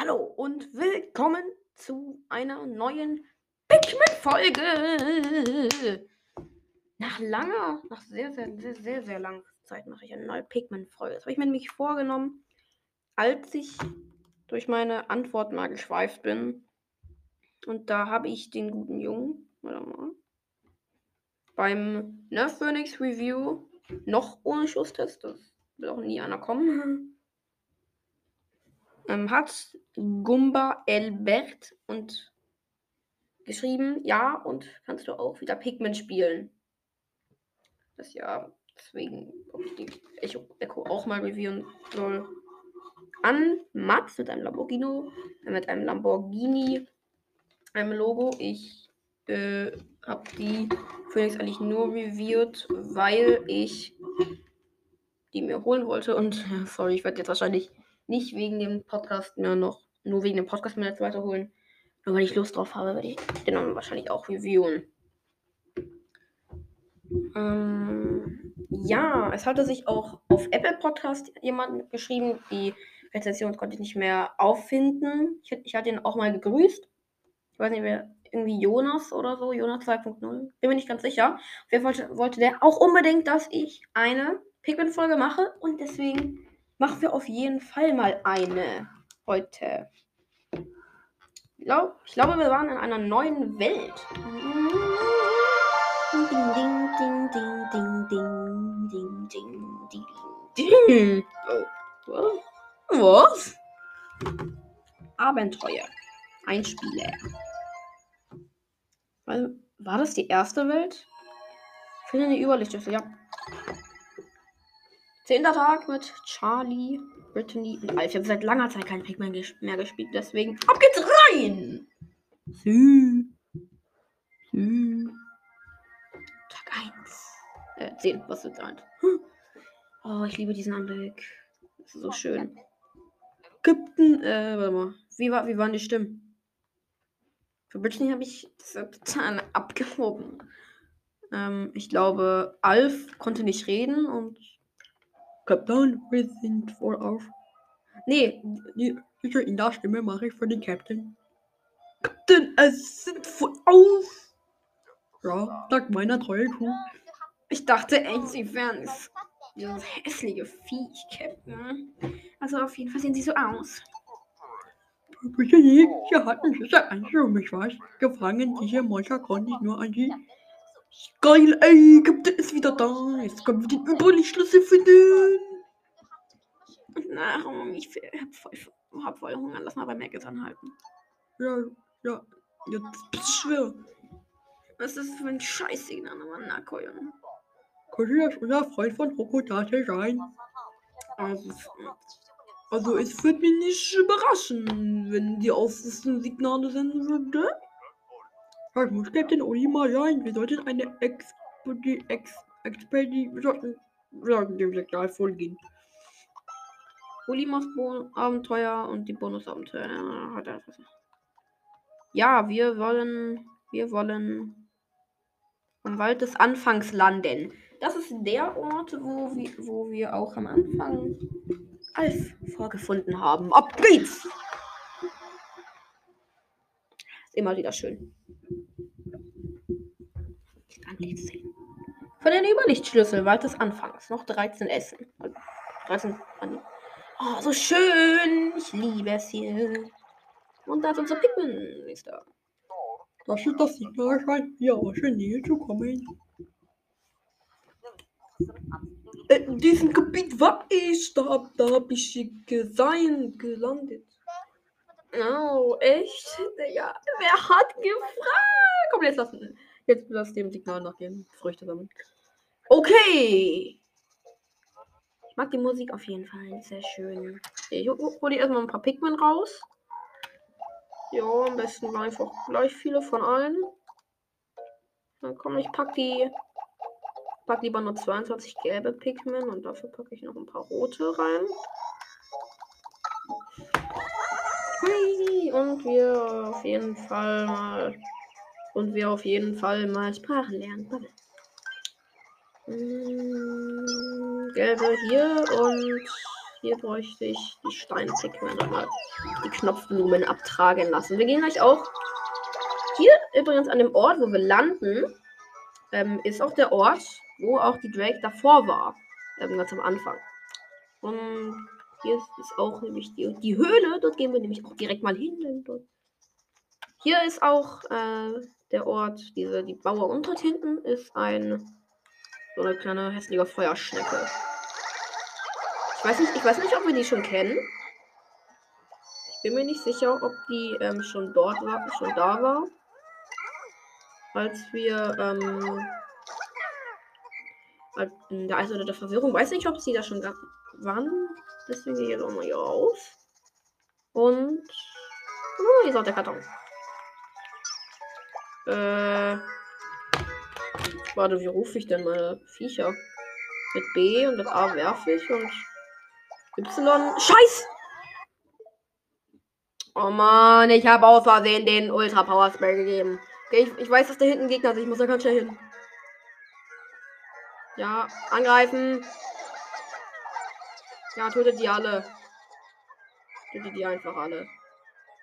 Hallo und willkommen zu einer neuen Pikmin-Folge. Nach langer, nach sehr, sehr, sehr, sehr, sehr langer Zeit mache ich eine neue Pikmin-Folge. Das habe ich mir nämlich vorgenommen, als ich durch meine Antwort mal geschweift bin. Und da habe ich den guten Jungen, warte mal, beim Nerf Phoenix Review noch ohne Schusstest, das will auch nie einer kommen, ähm, hat Gumba Elbert und geschrieben, ja, und kannst du auch wieder Pikmin spielen. Das ja, deswegen, ob ich die Echo, auch mal reviewen soll. An Mats mit einem Lamborghini, mit einem Lamborghini, einem Logo. Ich äh, habe die Phoenix eigentlich nur reviewed, weil ich die mir holen wollte. Und sorry, ich werde jetzt wahrscheinlich nicht wegen dem Podcast mehr noch, nur wegen dem Podcast mir jetzt weiterholen. Nur weil ich Lust drauf habe, werde ich den dann wahrscheinlich auch reviewen. Ähm, ja, es hatte sich auch auf Apple Podcast jemand geschrieben, die Rezension konnte ich nicht mehr auffinden. Ich, ich hatte ihn auch mal gegrüßt. Ich weiß nicht, wer, irgendwie Jonas oder so, Jonas 2.0. Bin mir nicht ganz sicher. Auf jeden Fall wollte der auch unbedingt, dass ich eine Pikmin-Folge mache und deswegen machen wir auf jeden Fall mal eine heute. Ich glaube, wir waren in einer neuen Welt. Was? Abenteuer. Einspieler. War das die erste Welt? Finde eine Überlichtschüssel, ja. Zehnter Tag mit Charlie, Brittany und Alf. Ich habe seit langer Zeit kein Pikmin mehr gespielt, deswegen ab geht's rein! Sü. Sü. Tag 1. Äh, 10, was wird sein? Oh, ich liebe diesen Anblick. Das ist so schön. Captain, äh, warte mal. Wie, war, wie waren die Stimmen? Für Brittany habe ich total abgehoben. Ähm, ich glaube, Alf konnte nicht reden und Captain, wir sind voll auf. Nee, die, in der Stimme mache ich für den Captain. Captain, es sind voll auf. Ja, sagt meiner treue Crew. Ich dachte echt, sie wären dieses hässliche Viech, Captain. Also auf jeden Fall sehen sie so aus. Bitte nie, sie hatten sicher Angst um mich, was? Gefangen, diese Monster konnte ich nur an die Geil, ey, Captain ist wieder da. Jetzt können wir den Überlichtschlüssel finden. Na, ich hab voll, hab voll Hunger. Lass mal bei Maggis anhalten. Ja, ja. Jetzt bist du schwer. Was ist das für ein Scheißsignal, Mann? Na, Koyon. Könnte das unser Freund von Rokodate sein? Also, also, es würde mich nicht überraschen, wenn die Außensignale senden würde. Was muss Captain Oli mal sein? Wir sollten eine Expedi Ex Expedi wir sollten, wir sollten dem Signal. Uli macht Bon Abenteuer und die Bonusabenteuer. Ja, wir wollen, wir wollen am Wald des Anfangs landen. Das ist der Ort, wo wir, wo wir auch am Anfang Alf vorgefunden haben. Ab geht's! Immer wieder schön. Von den Überlichtschlüssel Wald des Anfangs. Noch 13 Essen. 13 an. Oh, so schön. Ich liebe es hier. Und da ist unser Pikmin. Ist da. Das ist das Signal, scheint hier aus der Nähe zu kommen. Äh, in diesem Gebiet war ich. Da, da habe ich gesehen, gelandet. Oh, echt? Ja, wer hat gefragt? Komm, jetzt lassen. Jetzt lass dem Signal nachgehen. Früchte sammeln. Okay. Ich mag die Musik auf jeden Fall. Sehr schön. Ich hole erstmal ein paar Pikmin raus. Ja, am besten einfach gleich viele von allen. Dann komm, ich pack die. Pack lieber nur 22 gelbe Pikmin und dafür packe ich noch ein paar rote rein. Hui, und wir auf jeden Fall mal und wir auf jeden Fall mal Sprachen lernen. Hm, gelbe hier und hier bräuchte ich die Steinpigmen einmal die Knopfblumen abtragen lassen. Wir gehen gleich auch hier übrigens an dem Ort, wo wir landen, ähm, ist auch der Ort, wo auch die Drake davor war. Ähm, ganz am Anfang. Und hier ist auch nämlich die, die Höhle. Dort gehen wir nämlich auch direkt mal hin. Hier ist auch äh, der Ort, diese, die Bauer. Und dort hinten ist ein so eine kleine hässliche Feuerschnecke. Ich weiß nicht, ich weiß nicht, ob wir die schon kennen. Ich bin mir nicht sicher, ob die ähm, schon dort war, schon da war. Als wir ähm, in der Eiserde der Verwirrung. Weiß nicht, ob sie da schon waren. Deswegen gehe ich jetzt auch mal hier raus. Und. Oh, hier ist auch der Karton. Äh. Warte, wie rufe ich denn meine Viecher? Mit B und mit A werfe ich und Y. Scheiß! Oh man, ich habe aus Versehen den Ultra Power Spell gegeben. Okay, ich, ich weiß, dass da hinten Gegner sind. Ich muss da ganz schnell hin. Ja, angreifen. Ja, tötet die alle. Tötet die einfach alle.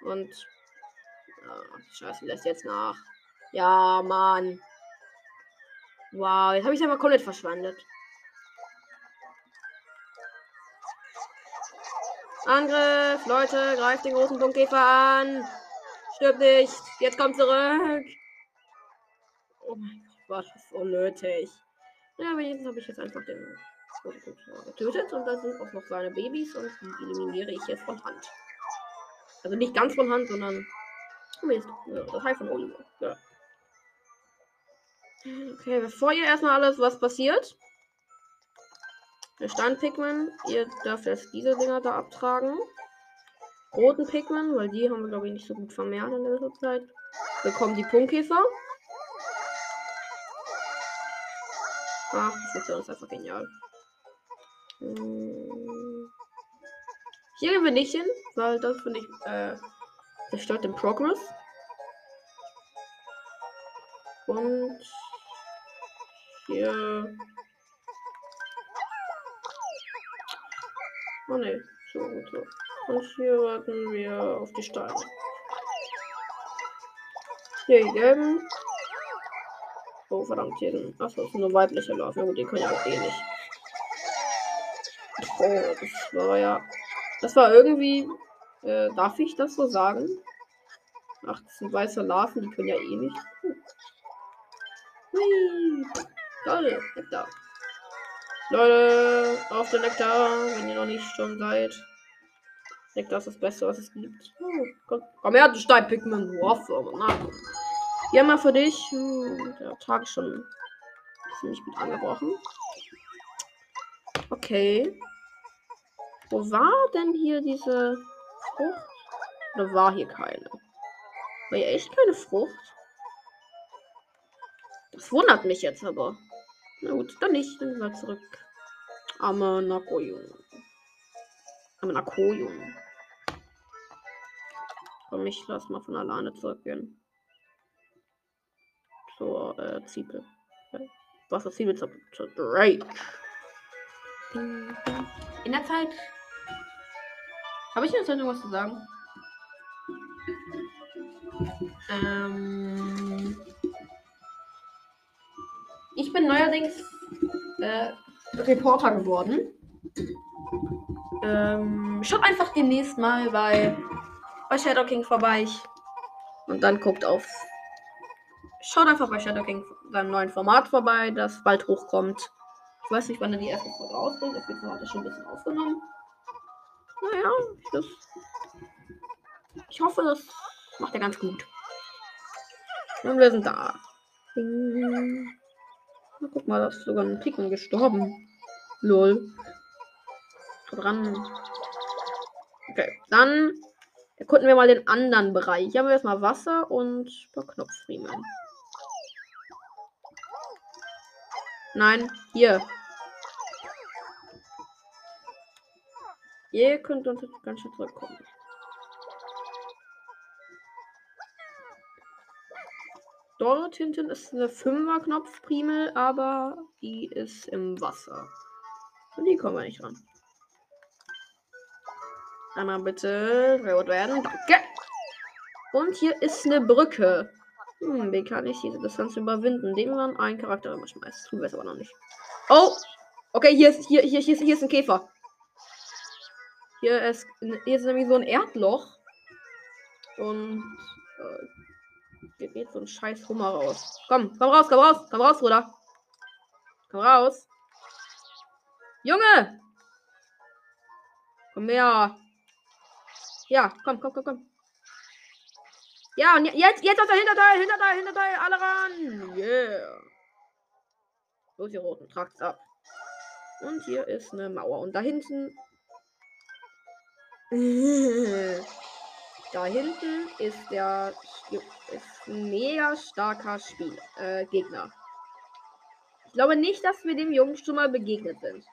Und. Ja, Scheiße, lässt jetzt nach. Ja, Mann. Wow, jetzt habe ich aber komplett verschwendet. Angriff, Leute, greift den großen Punktkäfer an. Stirbt nicht. Jetzt kommt zurück. Oh mein Gott, war das unnötig. Ja, aber jetzt habe ich jetzt einfach den großen Punktkäfer getötet und da sind auch noch seine Babys und die eliminiere ich jetzt von Hand. Also nicht ganz von Hand, sondern das heißt von Oliver. Ja. Okay, bevor ihr erstmal alles, was passiert. Der Stein-Pikmin, ihr dürft jetzt diese Dinger da abtragen. Roten Pikmin, weil die haben wir glaube ich nicht so gut vermehrt in dieser Zeit. Bekommen die Punktkäfer. Ach, das ist uns einfach genial. Hm. Hier gehen wir nicht hin, weil das finde ich, äh, zerstört den Progress. Und hier. Oh ne, so und so. Und hier warten wir auf die Steine. Hier die gelben. Oh verdammt, hier sind. Achso, das sind nur weibliche Larven. Gut, die können ja auch eh nicht. Oh, das war ja. Das war irgendwie. Äh, darf ich das so sagen? Ach, das sind weiße Larven, die können ja eh nicht. Hui. Toll, Nektar. Leute, auf den Nektar, wenn ihr noch nicht schon seid. Nektar ist das Beste, was es gibt. Oh, komm, komm her, du Stein-Pikmin. Na, hier mal für dich. Hm, der Tag ist schon ziemlich gut angebrochen. Okay. Wo war denn hier diese Frucht? Oder war hier keine? War hier echt keine Frucht? Das wundert mich jetzt aber. Na gut, dann nicht. Dann mal zurück. Arme Nakoyun. Arme Nakoyun. Komm, ich lass mal von alleine zurückgehen. Zur äh, Ziepel. Äh, Wasserziepel zur, zur Drake. In der Zeit. Habe ich jetzt noch was zu sagen? Ähm. Ich bin neuerdings äh, Reporter geworden. Ähm, schaut einfach demnächst mal bei, bei Shadow King vorbei. Und dann guckt auf. Schaut einfach bei Shadow King seinem neuen Format vorbei, das bald hochkommt. Ich weiß nicht, wann er die erste Folge rausbringt. Auf jeden Fall hat er schon ein bisschen aufgenommen. Naja, das, ich hoffe, das macht er ganz gut. Und wir sind da. Ding. Na, guck mal, da ist sogar ein Picken gestorben. Lol. Dran. Okay, dann erkunden wir mal den anderen Bereich. Hier haben wir erstmal Wasser und ein paar Knopfriemen. Nein, hier. Ihr könnt uns ganz schön zurückkommen. Dort hinten ist eine Fünfer-Knopf-Primel, aber die ist im Wasser. Und die kommen wir nicht ran. Einmal bitte rot werden. Danke. Und hier ist eine Brücke. Hm, wie kann ich diese Distanz überwinden? Indem man einen Charakter immer schmeißt. Tun wir es aber noch nicht. Oh! Okay, hier ist, hier, hier, hier, ist, hier ist ein Käfer. Hier ist, hier ist nämlich so ein Erdloch. Und äh, hier geht so ein scheiß Hummer raus. Komm, komm raus, komm raus, komm raus, Bruder. Komm raus. Junge! Komm her. Ja, komm, komm, komm, komm. Ja, und jetzt, jetzt auf der Hinterteil, Hinterteil, Hinterteil, alle ran. Yeah. Los, die roten, tragt's ab. Und hier ist eine Mauer. Und da hinten. da hinten ist der ist ein mega starker Spiel, äh, Gegner. Ich glaube nicht, dass wir dem Jungen schon mal begegnet sind.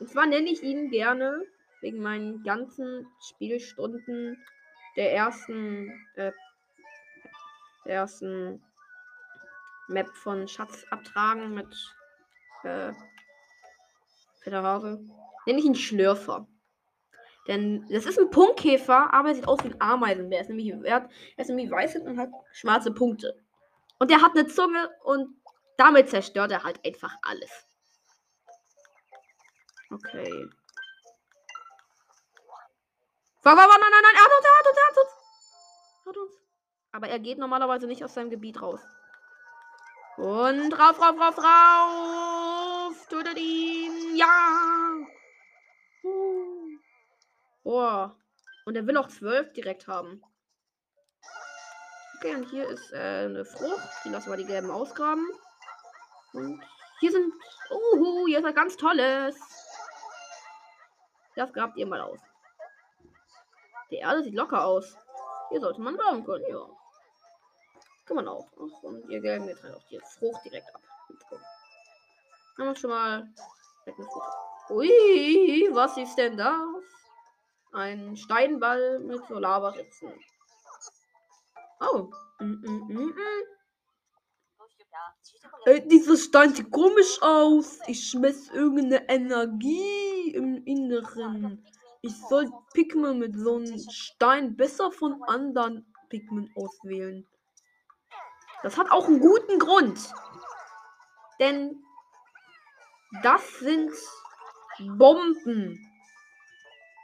Und zwar nenne ich ihn gerne wegen meinen ganzen Spielstunden der ersten, äh, der ersten Map von Schatz abtragen mit äh, Federhase. Nenne ich ihn Schlürfer. Denn das ist ein Punktkäfer, aber er sieht aus wie ein Ameisenbär. Er ist nämlich, er, ist nämlich weiß und hat schwarze Punkte. Und er hat eine Zunge und damit zerstört er halt einfach alles. Okay. War, war, war, nein, nein, nein, er hat uns, er hat uns, er hat uns. Er hat uns. Aber er geht normalerweise nicht aus seinem Gebiet raus. Und rauf, rauf, rauf, rauf. Tötet ihn. Ja. Boah. Und er will auch zwölf direkt haben. Okay, und hier ist äh, eine Frucht. Die lassen wir die gelben ausgraben. Und hier sind. Uhu, hier ist was ganz Tolles. Das grabt ihr mal aus. Die Erde sieht locker aus. Hier sollte man bauen können, ja. Kann man auch. Ach, und ihr Gelben halt auch die Frucht direkt ab. Haben wir schon mal. Ui, was ist denn das? Ein Steinball mit so Lavaritzen. Oh. Mm, mm, mm, mm. Äh, dieser Stein sieht komisch aus. Ich schmeiß irgendeine Energie im Inneren. Ich soll Pikmin mit so einem Stein besser von anderen Pikmin auswählen. Das hat auch einen guten Grund. Denn das sind Bomben.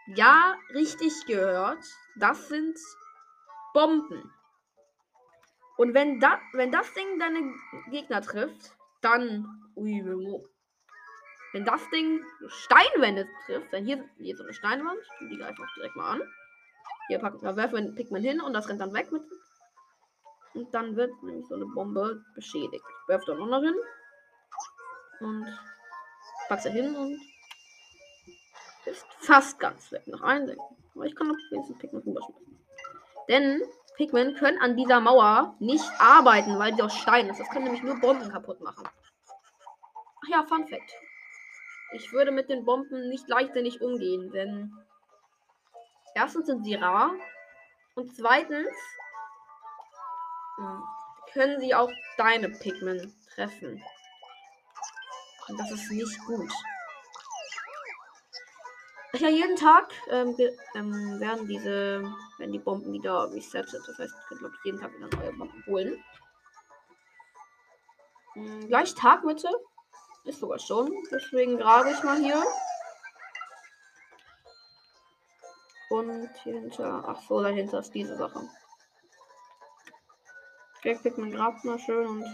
Ja, richtig gehört. Das sind Bomben. Und wenn, da, wenn das Ding deine Gegner trifft, dann. Ui, wenn das Ding Steinwände trifft, dann hier, hier so eine Steinwand, die greifen auch direkt mal an. Hier packen wir, werfen Pikmin hin und das rennt dann weg mit. Und dann wird nämlich so eine Bombe beschädigt. Werft dann noch hin. Und pack sie hin und ist fast ganz weg. Noch ein Aber ich kann noch wenigstens Pikmin rüberschmeißen. Denn Pikmin können an dieser Mauer nicht arbeiten, weil sie aus Stein ist. Das können nämlich nur Bomben kaputt machen. Ach ja, Fun Fact. Ich würde mit den Bomben nicht leichtsinnig umgehen, denn erstens sind sie rar und zweitens hm, können sie auch deine Pikmin treffen. Und das ist nicht gut. Ja, jeden Tag ähm, ähm, werden diese, werden die Bomben wieder resettet. Das heißt, ihr könnt glaube ich jeden Tag wieder neue Bomben holen. Ähm, gleich Tagmitte. Ist sogar schon. Deswegen grabe ich mal hier. Und hier hinter. Ach so, dahinter ist diese Sache. Okay, kriegt man Grab mal schön und.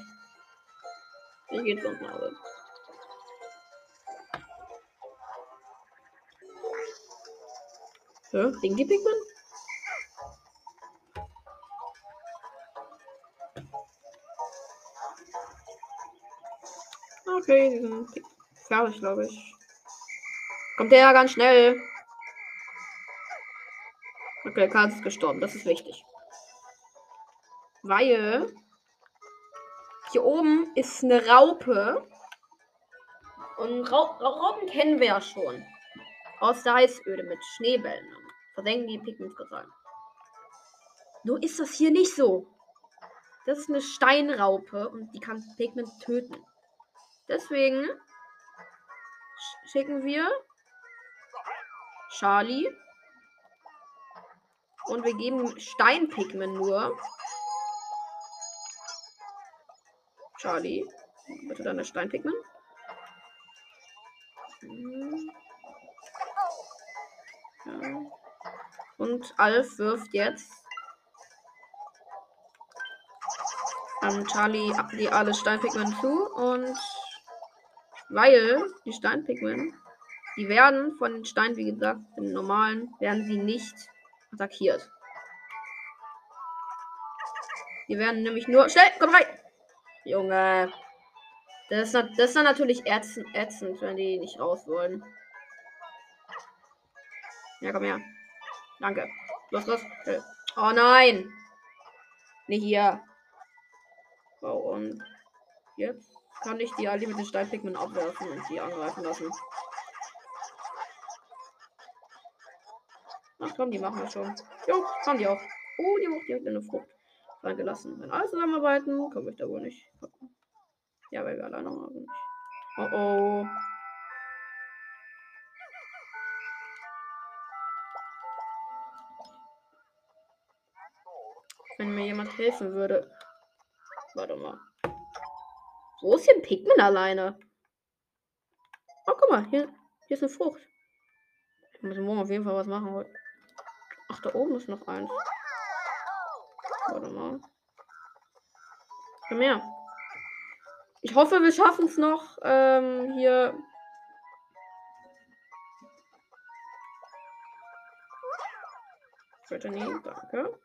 Hier geht's unten aus. Hä? Den die Pikmin? Okay, die sind fertig, glaube ich. Kommt der ganz schnell. Okay, Karl ist gestorben. Das ist wichtig. Weil hier oben ist eine Raupe. Und Ra Raupen kennen wir ja schon. Aus der Eisöde mit Schneebällen. Versenken die Pigments gesagt. Nur ist das hier nicht so. Das ist eine Steinraupe und die kann Pigment töten. Deswegen schicken wir Charlie Und wir geben Steinpigment nur. Charlie. Bitte deine Steinpigment. Hm. Und Alf wirft jetzt. Ähm, Charlie die alle Steinpigment zu und weil die Steinpigment, die werden von den Steinen, wie gesagt, im normalen, werden sie nicht attackiert. Die werden nämlich nur. Schnell, komm rein! Junge. Das ist, das ist dann natürlich ätzend, ätzend, wenn die nicht raus wollen. Ja, komm her. Danke. Los, los. Oh nein. Nicht hier. Oh, und jetzt kann ich die alle mit den Steinpigment abwerfen und die angreifen lassen. Ach komm, die machen wir schon. Jo, haben die auch. Oh, die haben auch direkt eine Frucht reingelassen. Wenn alle zusammenarbeiten, komme ich da wohl nicht. Ja, weil wir alleine sind. Oh oh. Mir jemand helfen würde. Warte mal. Wo ist hier ein Pikmin alleine? Oh, guck mal, hier, hier ist eine Frucht. Ich muss morgen auf jeden Fall was machen heute. Ach, da oben ist noch eins. Warte mal. Komm her. Ich hoffe, wir schaffen es noch ähm, hier. Bitte nie, danke.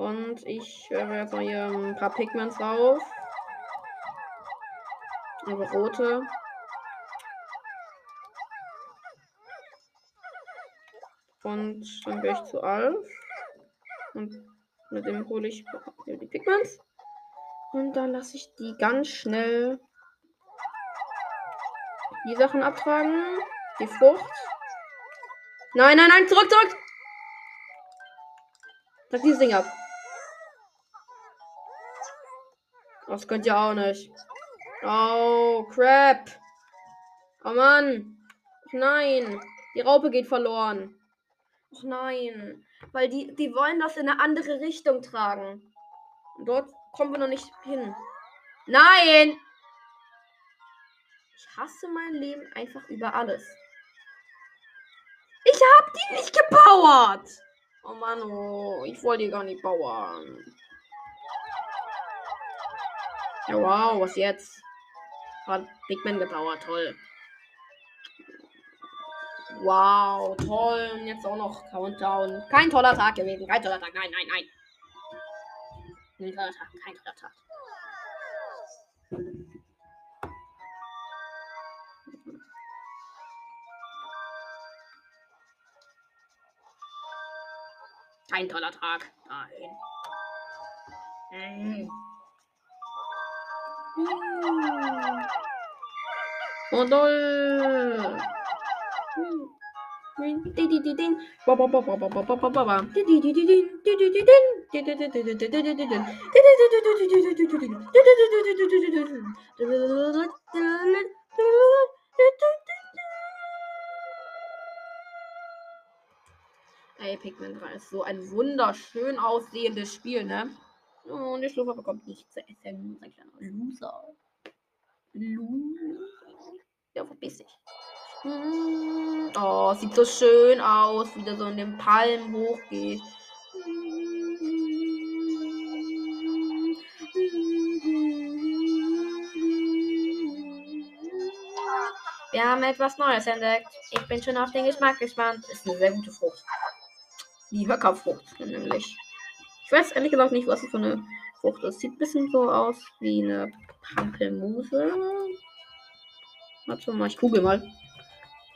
Und ich werfe jetzt mal hier ein paar Pigments drauf. Aber rote. Und dann gehe ich zu Alf. Und mit dem hole ich die Pigments. Und dann lasse ich die ganz schnell die Sachen abtragen. Die Frucht. Nein, nein, nein, zurück, zurück! Trag dieses Ding ab. Das könnt ihr auch nicht. Oh, crap. Oh Mann. Nein. Die Raupe geht verloren. Ach nein. Weil die, die wollen das in eine andere Richtung tragen. Und dort kommen wir noch nicht hin. Nein! Ich hasse mein Leben einfach über alles. Ich hab die nicht gebauert! Oh Mann, oh, ich wollte die gar nicht bauen. Ja, wow, was jetzt? Hat Big Man gebauert, toll. Wow, toll. Und jetzt auch noch Countdown. Kein toller Tag gewesen. Kein toller Tag. Nein, nein, nein. Kein toller Tag. Kein toller Tag. Kein toller Tag. Nein. Mhm. Oh, toll. Ey, Pikmin 3 ist so ein wunderschön aussehendes Spiel, ne? Und der Schluffer bekommt nichts zu essen. Ein kleiner Loser. Loser. Ja, verpiss dich. Hm, oh, sieht so schön aus, wie der so in den Palmen hochgeht. Wir haben etwas Neues entdeckt. Ich bin schon auf den Geschmack gespannt. Ist eine sehr gute Frucht. Die Höckerfrucht, nämlich. Ich weiß ehrlich gesagt nicht, was es für eine Frucht ist. Sieht ein bisschen so aus wie eine Pampelmuse. Warte mal, ich google mal.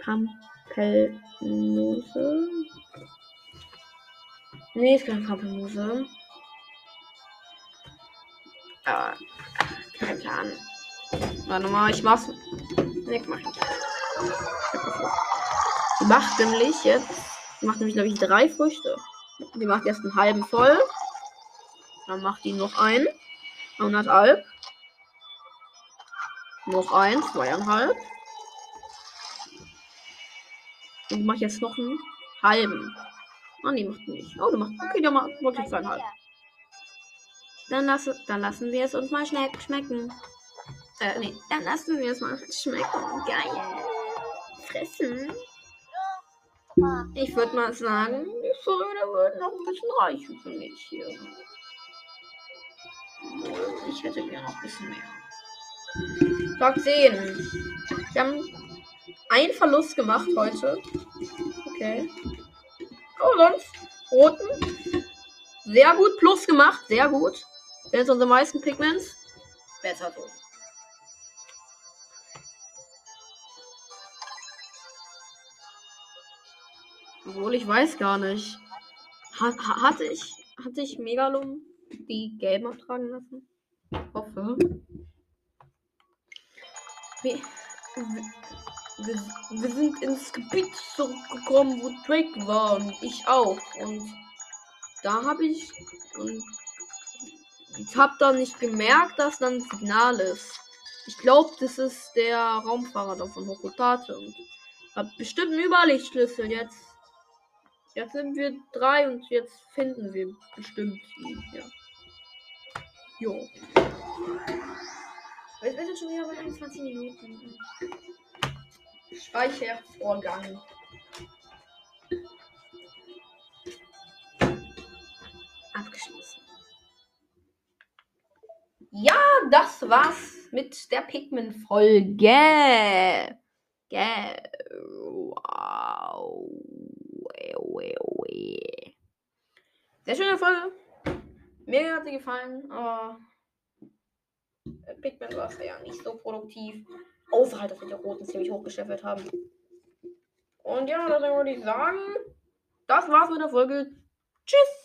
Pampelmuse. Nee, ist keine Pampelmuse. Aber kein Plan. Warte mal, ich mach's. Nee, mach ich nicht. Die macht nämlich jetzt. Die macht nämlich, glaube ich, drei Früchte. Die macht erst einen halben voll. Dann macht die noch einen. 100 Noch ein, zweieinhalb. Und mache jetzt noch einen halben. Oh nee, macht nicht. Oh, du machst. Okay, der macht wirklich zweieinhalb. Dann, lasse, dann lassen wir es uns mal schmeck, schmecken. Äh, nee, dann lassen wir es mal schmecken. Geil. Fressen. Ich würde mal sagen, die Fröde würden noch ein bisschen reichen für mich hier. Ich hätte gerne noch ein bisschen mehr. Tag 10. Wir haben einen Verlust gemacht heute. Okay. Oh, sonst. Roten. Sehr gut. Plus gemacht. Sehr gut. Jetzt unsere meisten Pigments. Besser so. Obwohl ich weiß gar nicht. Hat, hatte ich, hatte ich Megalum die gelben abtragen lassen? Hoffe. Wir, wir, wir sind ins Gebiet zurückgekommen, wo Drake war und ich auch. Und da habe ich und ich habe dann nicht gemerkt, dass dann ein Signal ist. Ich glaube, das ist der Raumfahrer da von Hokotate und hat bestimmt einen Überlichtschlüssel jetzt. Jetzt sind wir drei und jetzt finden wir bestimmt ihn. Ja. Jo. Wir sind schon wieder bei 21 Minuten. Speichervorgang. Abgeschlossen. Ja, das war's mit der Pikmin-Folge. Wow. Sehr schöne Folge. Mir hat sie gefallen, aber Pikmin war ja nicht so produktiv. Außer halt, dass wir die Roten ziemlich hochgeschäffelt haben. Und ja, deswegen würde ich sagen, das war's mit der Folge. Tschüss!